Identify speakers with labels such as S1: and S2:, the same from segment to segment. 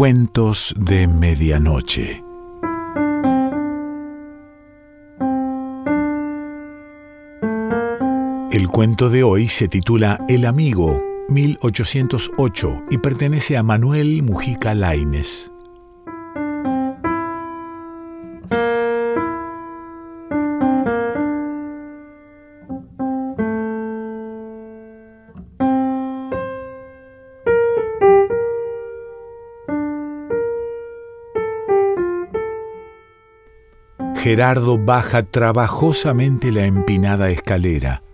S1: Cuentos de Medianoche. El cuento de hoy se titula El amigo 1808 y pertenece a Manuel Mujica Laines. Gerardo baja trabajosamente la empinada escalera.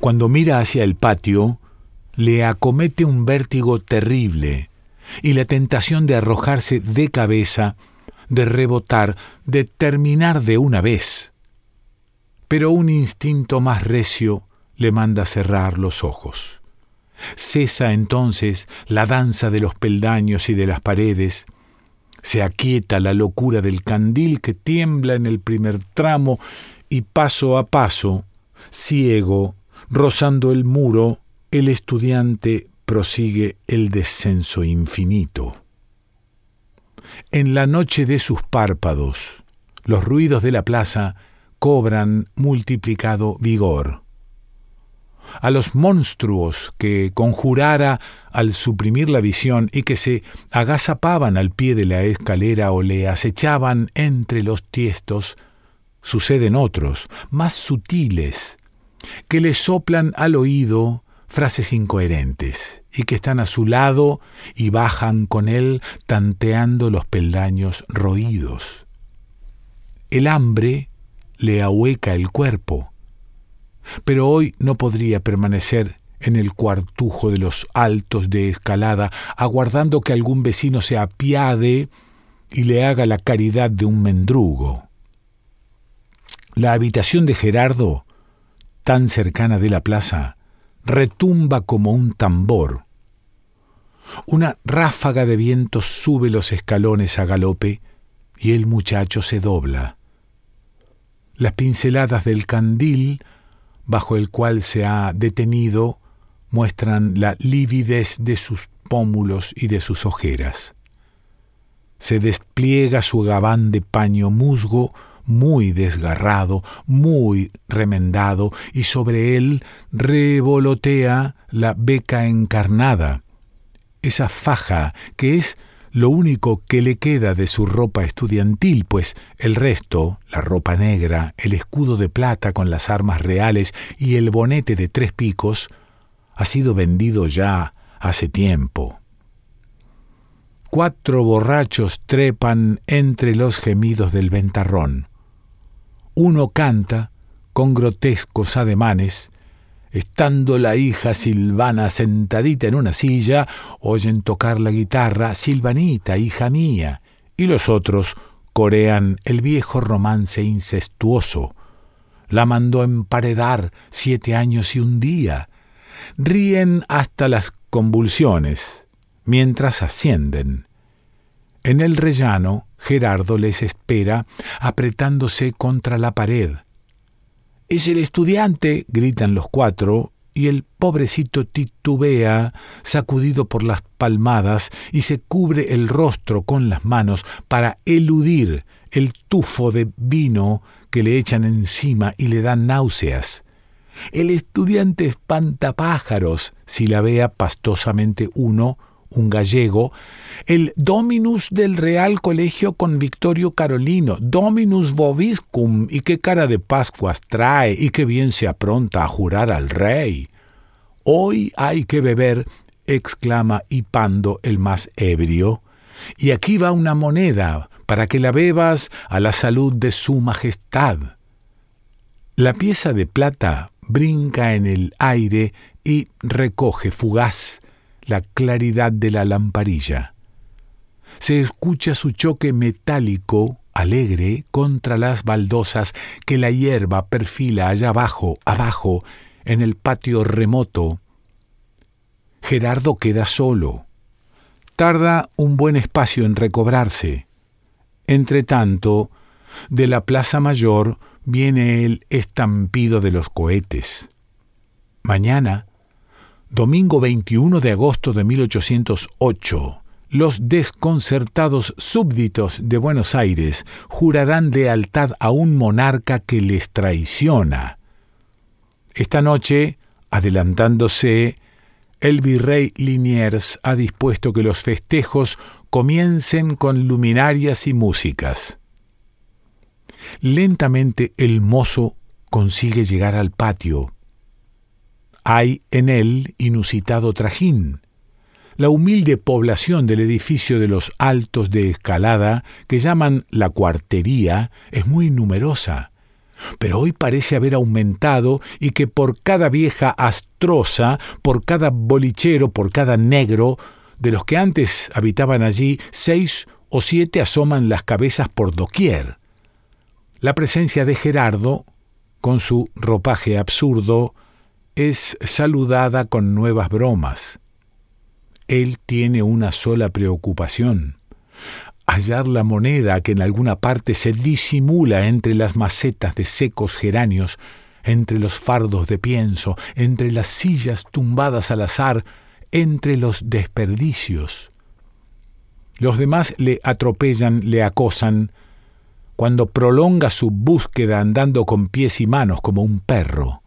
S1: Cuando mira hacia el patio, le acomete un vértigo terrible y la tentación de arrojarse de cabeza, de rebotar, de terminar de una vez. Pero un instinto más recio le manda cerrar los ojos. Cesa entonces la danza de los peldaños y de las paredes, se aquieta la locura del candil que tiembla en el primer tramo y paso a paso, ciego, rozando el muro, el estudiante prosigue el descenso infinito. En la noche de sus párpados, los ruidos de la plaza cobran multiplicado vigor a los monstruos que conjurara al suprimir la visión y que se agazapaban al pie de la escalera o le acechaban entre los tiestos, suceden otros, más sutiles, que le soplan al oído frases incoherentes y que están a su lado y bajan con él tanteando los peldaños roídos. El hambre le ahueca el cuerpo, pero hoy no podría permanecer en el cuartujo de los altos de escalada, aguardando que algún vecino se apiade y le haga la caridad de un mendrugo. La habitación de Gerardo, tan cercana de la plaza, retumba como un tambor. Una ráfaga de viento sube los escalones a galope y el muchacho se dobla. Las pinceladas del candil bajo el cual se ha detenido muestran la lividez de sus pómulos y de sus ojeras. Se despliega su gabán de paño musgo muy desgarrado, muy remendado, y sobre él revolotea la beca encarnada, esa faja que es lo único que le queda de su ropa estudiantil, pues el resto, la ropa negra, el escudo de plata con las armas reales y el bonete de tres picos, ha sido vendido ya hace tiempo. Cuatro borrachos trepan entre los gemidos del ventarrón. Uno canta, con grotescos ademanes, Estando la hija Silvana sentadita en una silla, oyen tocar la guitarra, Silvanita, hija mía, y los otros corean el viejo romance incestuoso. La mandó emparedar siete años y un día. Ríen hasta las convulsiones, mientras ascienden. En el rellano, Gerardo les espera, apretándose contra la pared. Es el estudiante, gritan los cuatro, y el pobrecito titubea, sacudido por las palmadas, y se cubre el rostro con las manos para eludir el tufo de vino que le echan encima y le dan náuseas. El estudiante espanta pájaros si la vea pastosamente uno un gallego, el Dominus del Real Colegio con Victorio Carolino, Dominus Boviscum, y qué cara de Pascuas trae, y qué bien se apronta a jurar al rey. Hoy hay que beber, exclama hipando el más ebrio, y aquí va una moneda para que la bebas a la salud de su majestad. La pieza de plata brinca en el aire y recoge fugaz la claridad de la lamparilla. Se escucha su choque metálico, alegre, contra las baldosas que la hierba perfila allá abajo, abajo, en el patio remoto. Gerardo queda solo. Tarda un buen espacio en recobrarse. Entretanto, de la Plaza Mayor viene el estampido de los cohetes. Mañana Domingo 21 de agosto de 1808, los desconcertados súbditos de Buenos Aires jurarán lealtad a un monarca que les traiciona. Esta noche, adelantándose, el virrey Liniers ha dispuesto que los festejos comiencen con luminarias y músicas. Lentamente el mozo consigue llegar al patio. Hay en él inusitado trajín. La humilde población del edificio de los altos de escalada, que llaman la cuartería, es muy numerosa, pero hoy parece haber aumentado y que por cada vieja astrosa, por cada bolichero, por cada negro, de los que antes habitaban allí, seis o siete asoman las cabezas por doquier. La presencia de Gerardo, con su ropaje absurdo, es saludada con nuevas bromas. Él tiene una sola preocupación, hallar la moneda que en alguna parte se disimula entre las macetas de secos geranios, entre los fardos de pienso, entre las sillas tumbadas al azar, entre los desperdicios. Los demás le atropellan, le acosan, cuando prolonga su búsqueda andando con pies y manos como un perro.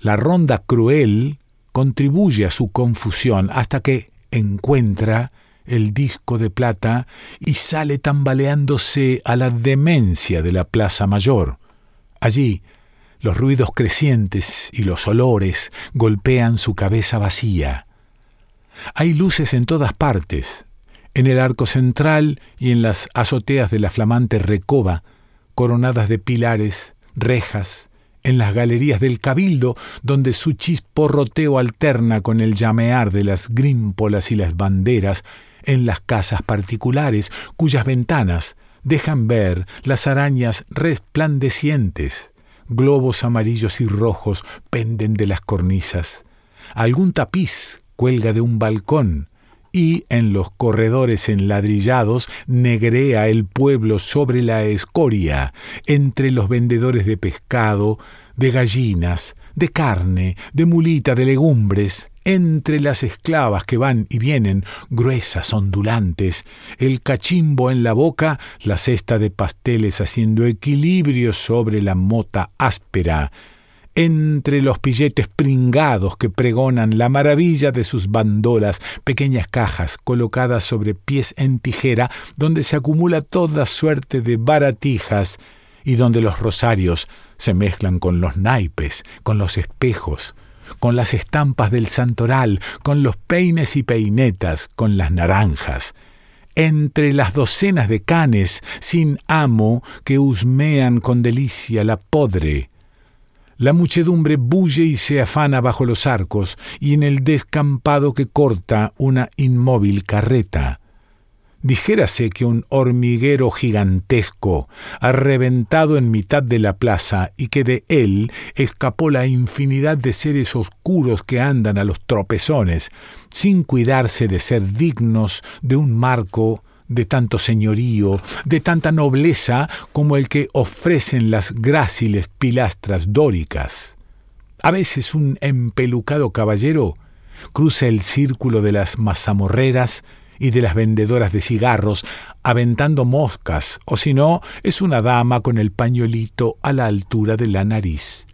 S1: La ronda cruel contribuye a su confusión hasta que encuentra el disco de plata y sale tambaleándose a la demencia de la Plaza Mayor. Allí, los ruidos crecientes y los olores golpean su cabeza vacía. Hay luces en todas partes, en el arco central y en las azoteas de la flamante recoba, coronadas de pilares, rejas, en las galerías del cabildo, donde su chisporroteo alterna con el llamear de las grímpolas y las banderas, en las casas particulares, cuyas ventanas dejan ver las arañas resplandecientes, globos amarillos y rojos penden de las cornisas, algún tapiz cuelga de un balcón, y en los corredores enladrillados negrea el pueblo sobre la escoria, entre los vendedores de pescado, de gallinas, de carne, de mulita, de legumbres, entre las esclavas que van y vienen, gruesas, ondulantes, el cachimbo en la boca, la cesta de pasteles haciendo equilibrio sobre la mota áspera, entre los pilletes pringados que pregonan la maravilla de sus bandolas, pequeñas cajas colocadas sobre pies en tijera, donde se acumula toda suerte de baratijas y donde los rosarios se mezclan con los naipes, con los espejos, con las estampas del santoral, con los peines y peinetas, con las naranjas, entre las docenas de canes sin amo que husmean con delicia la podre, la muchedumbre bulle y se afana bajo los arcos y en el descampado que corta una inmóvil carreta. Dijérase que un hormiguero gigantesco ha reventado en mitad de la plaza y que de él escapó la infinidad de seres oscuros que andan a los tropezones, sin cuidarse de ser dignos de un marco de tanto señorío, de tanta nobleza como el que ofrecen las gráciles pilastras dóricas. A veces un empelucado caballero cruza el círculo de las mazamorreras y de las vendedoras de cigarros, aventando moscas, o si no, es una dama con el pañuelito a la altura de la nariz.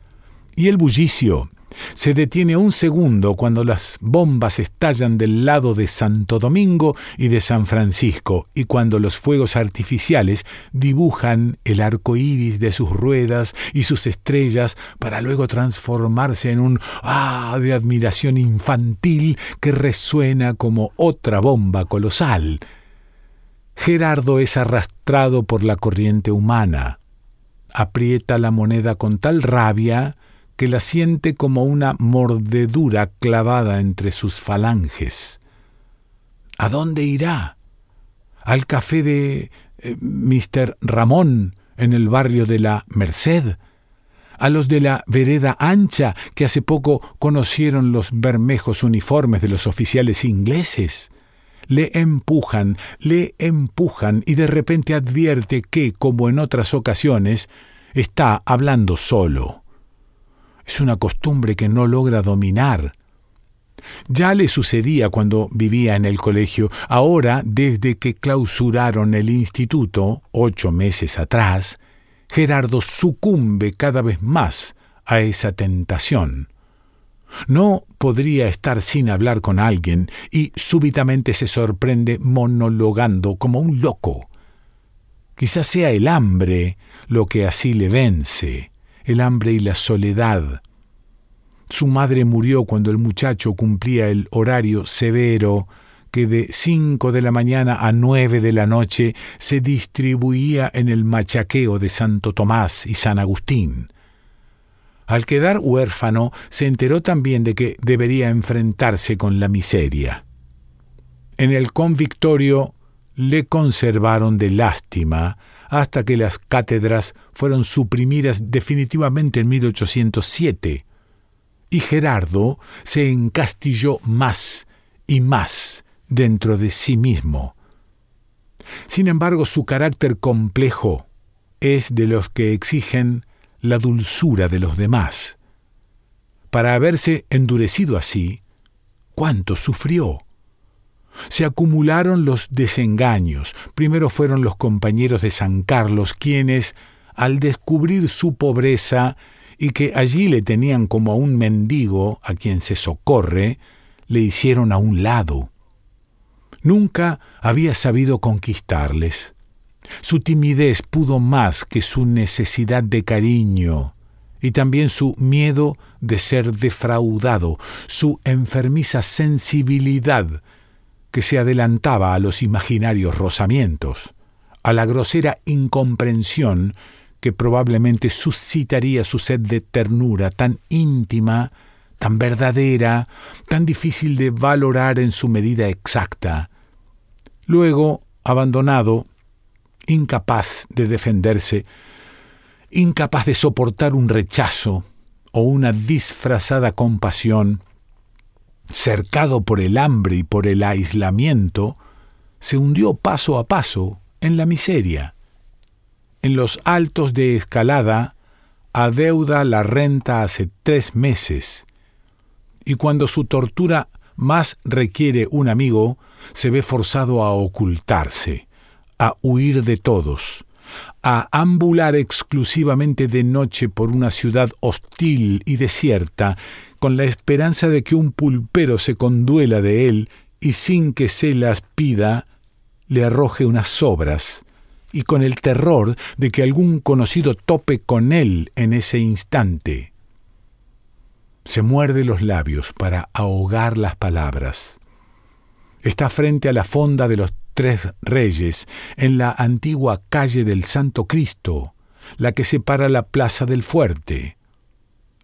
S1: Y el bullicio, se detiene un segundo cuando las bombas estallan del lado de Santo Domingo y de San Francisco, y cuando los fuegos artificiales dibujan el arco iris de sus ruedas y sus estrellas para luego transformarse en un ah de admiración infantil que resuena como otra bomba colosal. Gerardo es arrastrado por la corriente humana. Aprieta la moneda con tal rabia que la siente como una mordedura clavada entre sus falanges. ¿A dónde irá? ¿Al café de eh, Mr. Ramón en el barrio de la Merced? ¿A los de la vereda ancha que hace poco conocieron los bermejos uniformes de los oficiales ingleses? Le empujan, le empujan y de repente advierte que, como en otras ocasiones, está hablando solo. Es una costumbre que no logra dominar. Ya le sucedía cuando vivía en el colegio. Ahora, desde que clausuraron el instituto, ocho meses atrás, Gerardo sucumbe cada vez más a esa tentación. No podría estar sin hablar con alguien y súbitamente se sorprende monologando como un loco. Quizás sea el hambre lo que así le vence, el hambre y la soledad, su madre murió cuando el muchacho cumplía el horario severo que de cinco de la mañana a nueve de la noche se distribuía en el machaqueo de Santo Tomás y San Agustín. Al quedar huérfano, se enteró también de que debería enfrentarse con la miseria. En el convictorio le conservaron de lástima hasta que las cátedras fueron suprimidas definitivamente en 1807 y Gerardo se encastilló más y más dentro de sí mismo. Sin embargo, su carácter complejo es de los que exigen la dulzura de los demás. Para haberse endurecido así, ¿cuánto sufrió? Se acumularon los desengaños. Primero fueron los compañeros de San Carlos quienes, al descubrir su pobreza, y que allí le tenían como a un mendigo a quien se socorre, le hicieron a un lado. Nunca había sabido conquistarles. Su timidez pudo más que su necesidad de cariño y también su miedo de ser defraudado, su enfermiza sensibilidad que se adelantaba a los imaginarios rozamientos, a la grosera incomprensión que probablemente suscitaría su sed de ternura tan íntima, tan verdadera, tan difícil de valorar en su medida exacta. Luego, abandonado, incapaz de defenderse, incapaz de soportar un rechazo o una disfrazada compasión, cercado por el hambre y por el aislamiento, se hundió paso a paso en la miseria. En los altos de escalada, adeuda la renta hace tres meses, y cuando su tortura más requiere un amigo, se ve forzado a ocultarse, a huir de todos, a ambular exclusivamente de noche por una ciudad hostil y desierta, con la esperanza de que un pulpero se conduela de él y sin que se las pida, le arroje unas sobras, y con el terror de que algún conocido tope con él en ese instante. Se muerde los labios para ahogar las palabras. Está frente a la fonda de los Tres Reyes, en la antigua calle del Santo Cristo, la que separa la Plaza del Fuerte.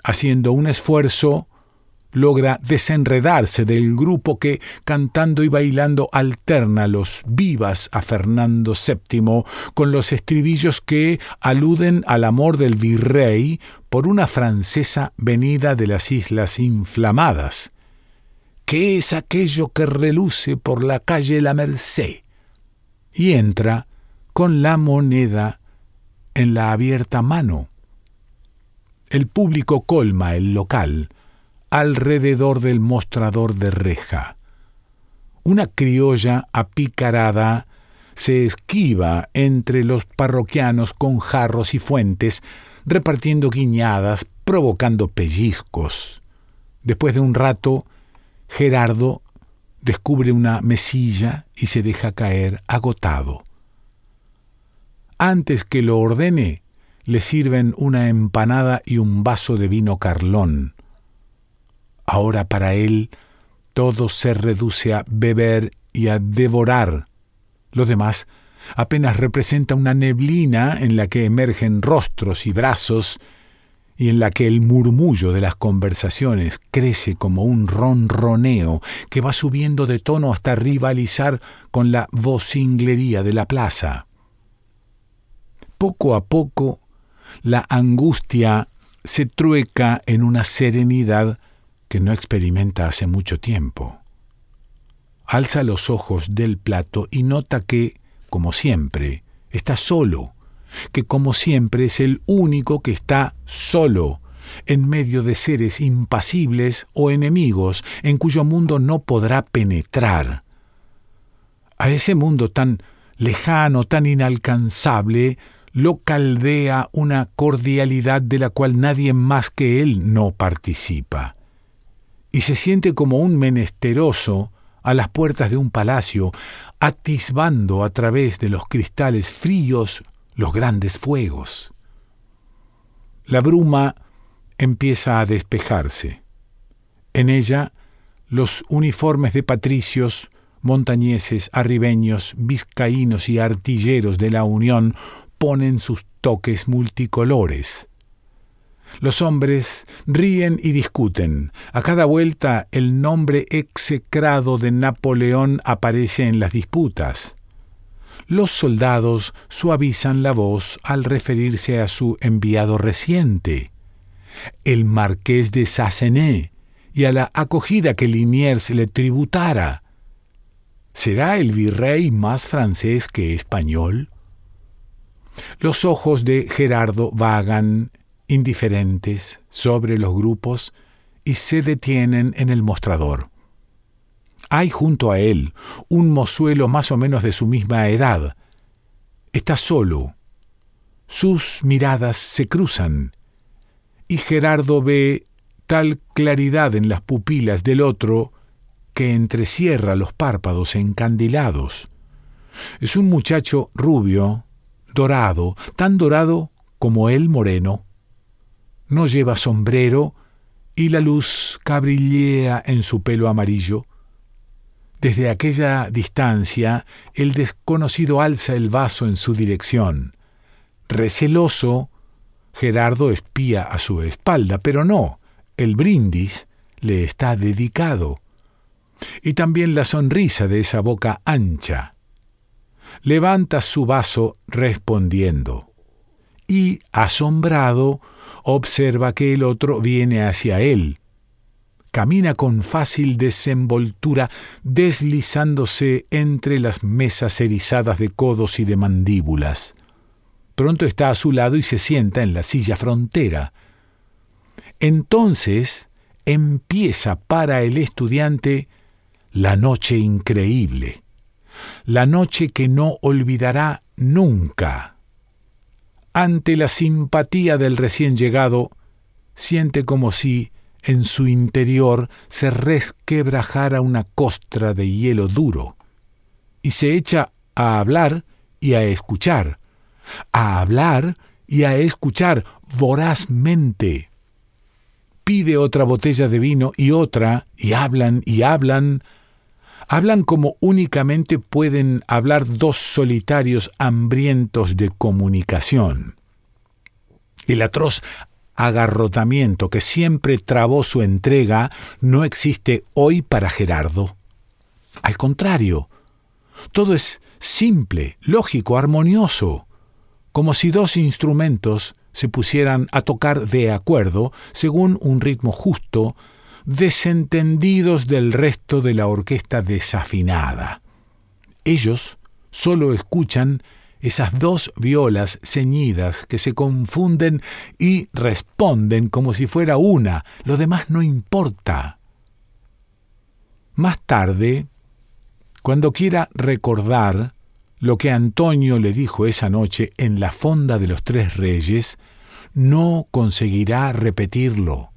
S1: Haciendo un esfuerzo, logra desenredarse del grupo que, cantando y bailando, alterna los vivas a Fernando VII con los estribillos que aluden al amor del virrey por una francesa venida de las Islas Inflamadas. ¿Qué es aquello que reluce por la calle La Merced? Y entra con la moneda en la abierta mano. El público colma el local, alrededor del mostrador de reja. Una criolla apicarada se esquiva entre los parroquianos con jarros y fuentes, repartiendo guiñadas, provocando pellizcos. Después de un rato, Gerardo descubre una mesilla y se deja caer agotado. Antes que lo ordene, le sirven una empanada y un vaso de vino carlón, Ahora para él todo se reduce a beber y a devorar. Lo demás apenas representa una neblina en la que emergen rostros y brazos y en la que el murmullo de las conversaciones crece como un ronroneo que va subiendo de tono hasta rivalizar con la vocinglería de la plaza. Poco a poco, la angustia se trueca en una serenidad que no experimenta hace mucho tiempo. Alza los ojos del plato y nota que, como siempre, está solo, que como siempre es el único que está solo, en medio de seres impasibles o enemigos en cuyo mundo no podrá penetrar. A ese mundo tan lejano, tan inalcanzable, lo caldea una cordialidad de la cual nadie más que él no participa. Y se siente como un menesteroso a las puertas de un palacio, atisbando a través de los cristales fríos los grandes fuegos. La bruma empieza a despejarse. En ella, los uniformes de patricios, montañeses, arribeños, vizcaínos y artilleros de la Unión ponen sus toques multicolores. Los hombres ríen y discuten. A cada vuelta el nombre execrado de Napoleón aparece en las disputas. Los soldados suavizan la voz al referirse a su enviado reciente, el marqués de Sassenet, y a la acogida que Liniers le tributara. ¿Será el virrey más francés que español? Los ojos de Gerardo vagan, indiferentes, sobre los grupos y se detienen en el mostrador. Hay junto a él un mozuelo más o menos de su misma edad. Está solo. Sus miradas se cruzan y Gerardo ve tal claridad en las pupilas del otro que entrecierra los párpados encandilados. Es un muchacho rubio, dorado, tan dorado como él moreno. No lleva sombrero y la luz cabrillea en su pelo amarillo. Desde aquella distancia, el desconocido alza el vaso en su dirección. Receloso, Gerardo espía a su espalda, pero no, el brindis le está dedicado. Y también la sonrisa de esa boca ancha levanta su vaso respondiendo. Y, asombrado, observa que el otro viene hacia él. Camina con fácil desenvoltura, deslizándose entre las mesas erizadas de codos y de mandíbulas. Pronto está a su lado y se sienta en la silla frontera. Entonces empieza para el estudiante la noche increíble la noche que no olvidará nunca. Ante la simpatía del recién llegado, siente como si en su interior se resquebrajara una costra de hielo duro, y se echa a hablar y a escuchar, a hablar y a escuchar vorazmente. Pide otra botella de vino y otra, y hablan y hablan, hablan como únicamente pueden hablar dos solitarios hambrientos de comunicación. El atroz agarrotamiento que siempre trabó su entrega no existe hoy para Gerardo. Al contrario, todo es simple, lógico, armonioso, como si dos instrumentos se pusieran a tocar de acuerdo según un ritmo justo, desentendidos del resto de la orquesta desafinada. Ellos solo escuchan esas dos violas ceñidas que se confunden y responden como si fuera una, lo demás no importa. Más tarde, cuando quiera recordar lo que Antonio le dijo esa noche en la fonda de los tres reyes, no conseguirá repetirlo.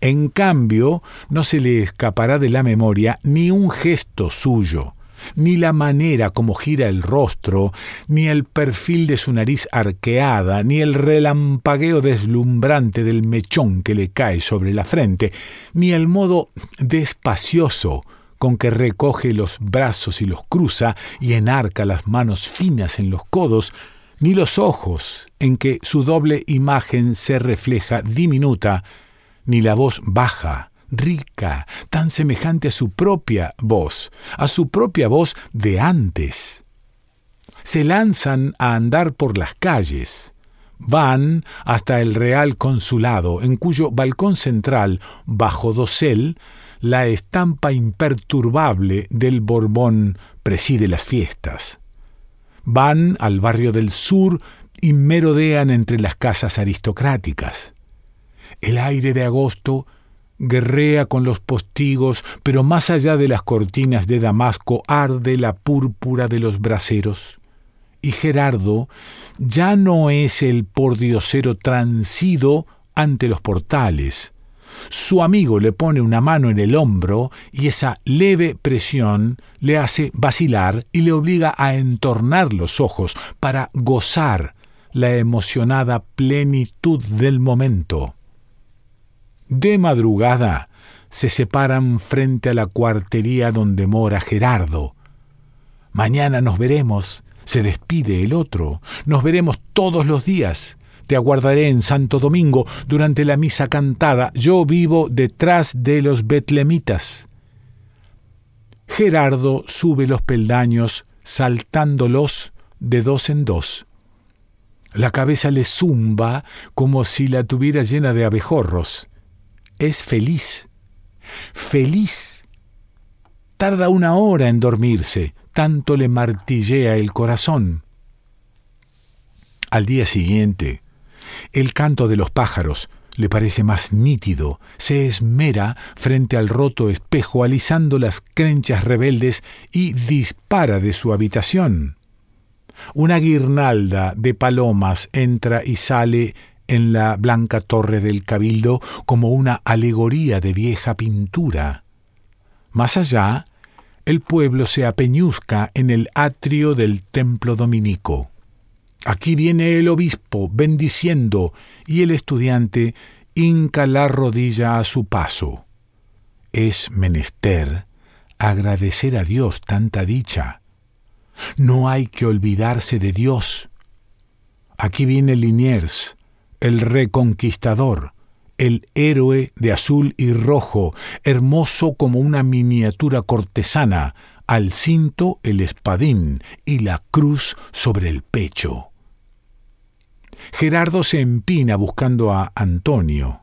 S1: En cambio, no se le escapará de la memoria ni un gesto suyo, ni la manera como gira el rostro, ni el perfil de su nariz arqueada, ni el relampagueo deslumbrante del mechón que le cae sobre la frente, ni el modo despacioso con que recoge los brazos y los cruza y enarca las manos finas en los codos, ni los ojos en que su doble imagen se refleja diminuta ni la voz baja, rica, tan semejante a su propia voz, a su propia voz de antes. Se lanzan a andar por las calles, van hasta el Real Consulado, en cuyo balcón central, bajo dosel, la estampa imperturbable del Borbón preside las fiestas. Van al barrio del sur y merodean entre las casas aristocráticas. El aire de agosto guerrea con los postigos, pero más allá de las cortinas de Damasco arde la púrpura de los braseros. Y Gerardo ya no es el pordiosero transido ante los portales. Su amigo le pone una mano en el hombro y esa leve presión le hace vacilar y le obliga a entornar los ojos para gozar la emocionada plenitud del momento. De madrugada se separan frente a la cuartería donde mora Gerardo. Mañana nos veremos, se despide el otro. Nos veremos todos los días. Te aguardaré en Santo Domingo durante la misa cantada. Yo vivo detrás de los betlemitas. Gerardo sube los peldaños saltándolos de dos en dos. La cabeza le zumba como si la tuviera llena de abejorros es feliz. Feliz. Tarda una hora en dormirse, tanto le martillea el corazón. Al día siguiente, el canto de los pájaros le parece más nítido, se esmera frente al roto espejo alisando las crenchas rebeldes y dispara de su habitación. Una guirnalda de palomas entra y sale en la blanca torre del cabildo como una alegoría de vieja pintura. Más allá, el pueblo se apeñuzca en el atrio del templo dominico. Aquí viene el obispo bendiciendo y el estudiante hinca la rodilla a su paso. Es menester agradecer a Dios tanta dicha. No hay que olvidarse de Dios. Aquí viene Liniers, el reconquistador, el héroe de azul y rojo, hermoso como una miniatura cortesana, al cinto el espadín y la cruz sobre el pecho. Gerardo se empina buscando a Antonio.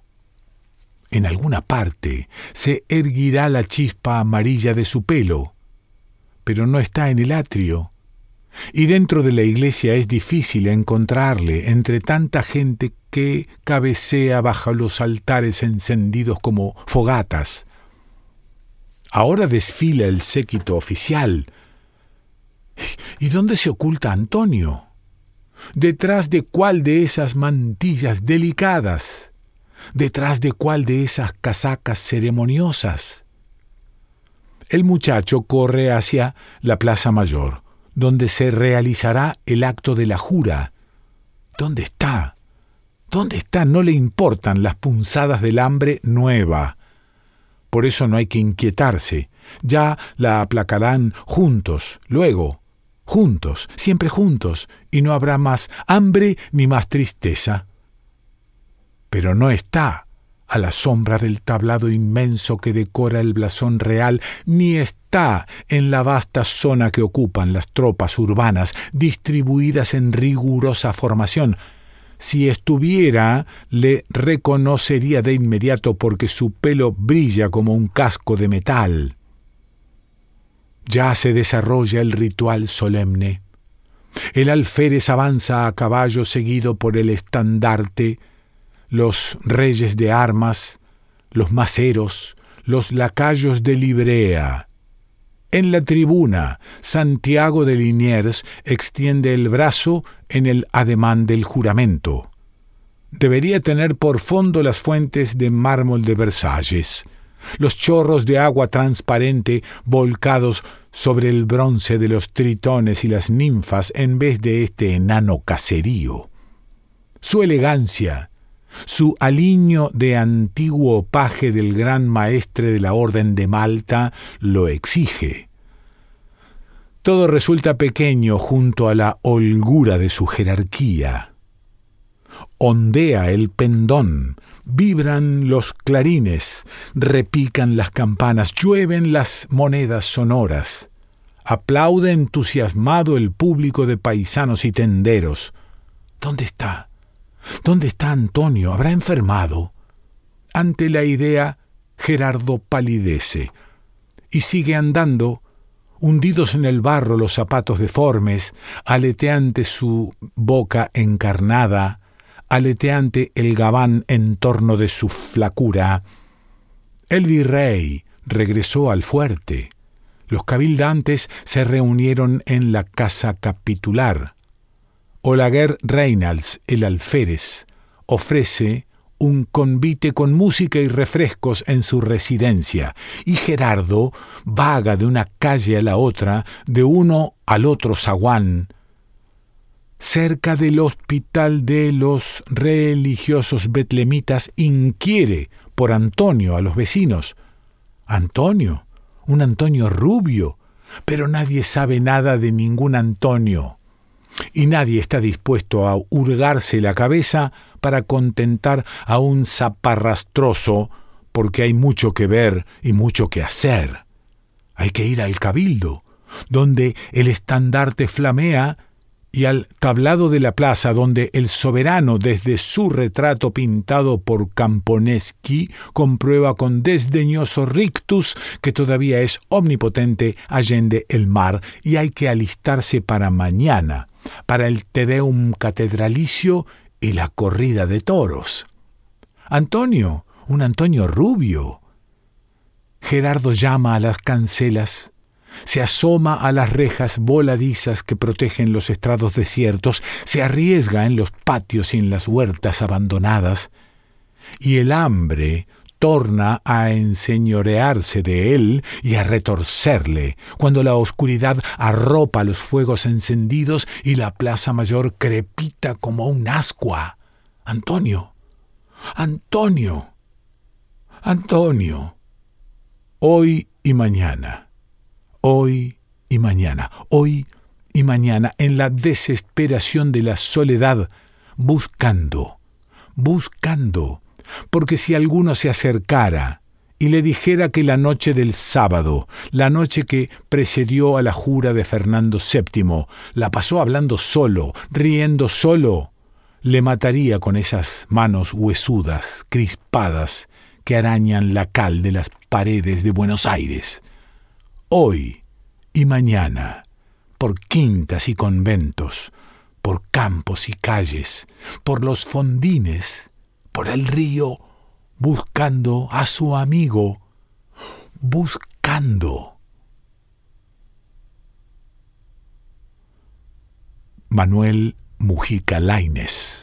S1: En alguna parte se erguirá la chispa amarilla de su pelo, pero no está en el atrio, y dentro de la iglesia es difícil encontrarle entre tanta gente que cabecea bajo los altares encendidos como fogatas. Ahora desfila el séquito oficial. ¿Y dónde se oculta Antonio? ¿Detrás de cuál de esas mantillas delicadas? ¿Detrás de cuál de esas casacas ceremoniosas? El muchacho corre hacia la Plaza Mayor donde se realizará el acto de la jura. ¿Dónde está? ¿Dónde está? No le importan las punzadas del hambre nueva. Por eso no hay que inquietarse. Ya la aplacarán juntos, luego, juntos, siempre juntos, y no habrá más hambre ni más tristeza. Pero no está a la sombra del tablado inmenso que decora el blasón real, ni está en la vasta zona que ocupan las tropas urbanas, distribuidas en rigurosa formación. Si estuviera, le reconocería de inmediato porque su pelo brilla como un casco de metal. Ya se desarrolla el ritual solemne. El alférez avanza a caballo seguido por el estandarte, los reyes de armas, los maceros, los lacayos de Librea. En la tribuna, Santiago de Liniers extiende el brazo en el ademán del juramento. Debería tener por fondo las fuentes de mármol de Versalles, los chorros de agua transparente volcados sobre el bronce de los tritones y las ninfas en vez de este enano caserío. Su elegancia, su aliño de antiguo paje del gran maestre de la Orden de Malta lo exige. Todo resulta pequeño junto a la holgura de su jerarquía. Ondea el pendón, vibran los clarines, repican las campanas, llueven las monedas sonoras. Aplaude entusiasmado el público de paisanos y tenderos. ¿Dónde está? ¿Dónde está Antonio? ¿Habrá enfermado? Ante la idea, Gerardo palidece y sigue andando, hundidos en el barro los zapatos deformes, aleteante su boca encarnada, aleteante el gabán en torno de su flacura. El virrey regresó al fuerte. Los cabildantes se reunieron en la casa capitular. Olaguer Reynolds, el alférez, ofrece un convite con música y refrescos en su residencia, y Gerardo vaga de una calle a la otra, de uno al otro zaguán, cerca del hospital de los religiosos betlemitas, inquiere por Antonio a los vecinos. Antonio, un Antonio rubio, pero nadie sabe nada de ningún Antonio y nadie está dispuesto a hurgarse la cabeza para contentar a un zaparrastroso, porque hay mucho que ver y mucho que hacer. Hay que ir al cabildo, donde el estandarte flamea, y al tablado de la plaza, donde el soberano, desde su retrato pintado por Camponeschi, comprueba con desdeñoso rictus que todavía es omnipotente allende el mar, y hay que alistarse para mañana para el Tedeum catedralicio y la corrida de toros. Antonio, un Antonio rubio. Gerardo llama a las cancelas, se asoma a las rejas voladizas que protegen los estrados desiertos, se arriesga en los patios y en las huertas abandonadas, y el hambre torna a enseñorearse de él y a retorcerle, cuando la oscuridad arropa los fuegos encendidos y la plaza mayor crepita como un ascua. Antonio, Antonio, Antonio, hoy y mañana, hoy y mañana, hoy y mañana, en la desesperación de la soledad, buscando, buscando, porque si alguno se acercara y le dijera que la noche del sábado, la noche que precedió a la jura de Fernando VII, la pasó hablando solo, riendo solo, le mataría con esas manos huesudas, crispadas, que arañan la cal de las paredes de Buenos Aires. Hoy y mañana, por quintas y conventos, por campos y calles, por los fondines, por el río buscando a su amigo, buscando. Manuel Mujica Laines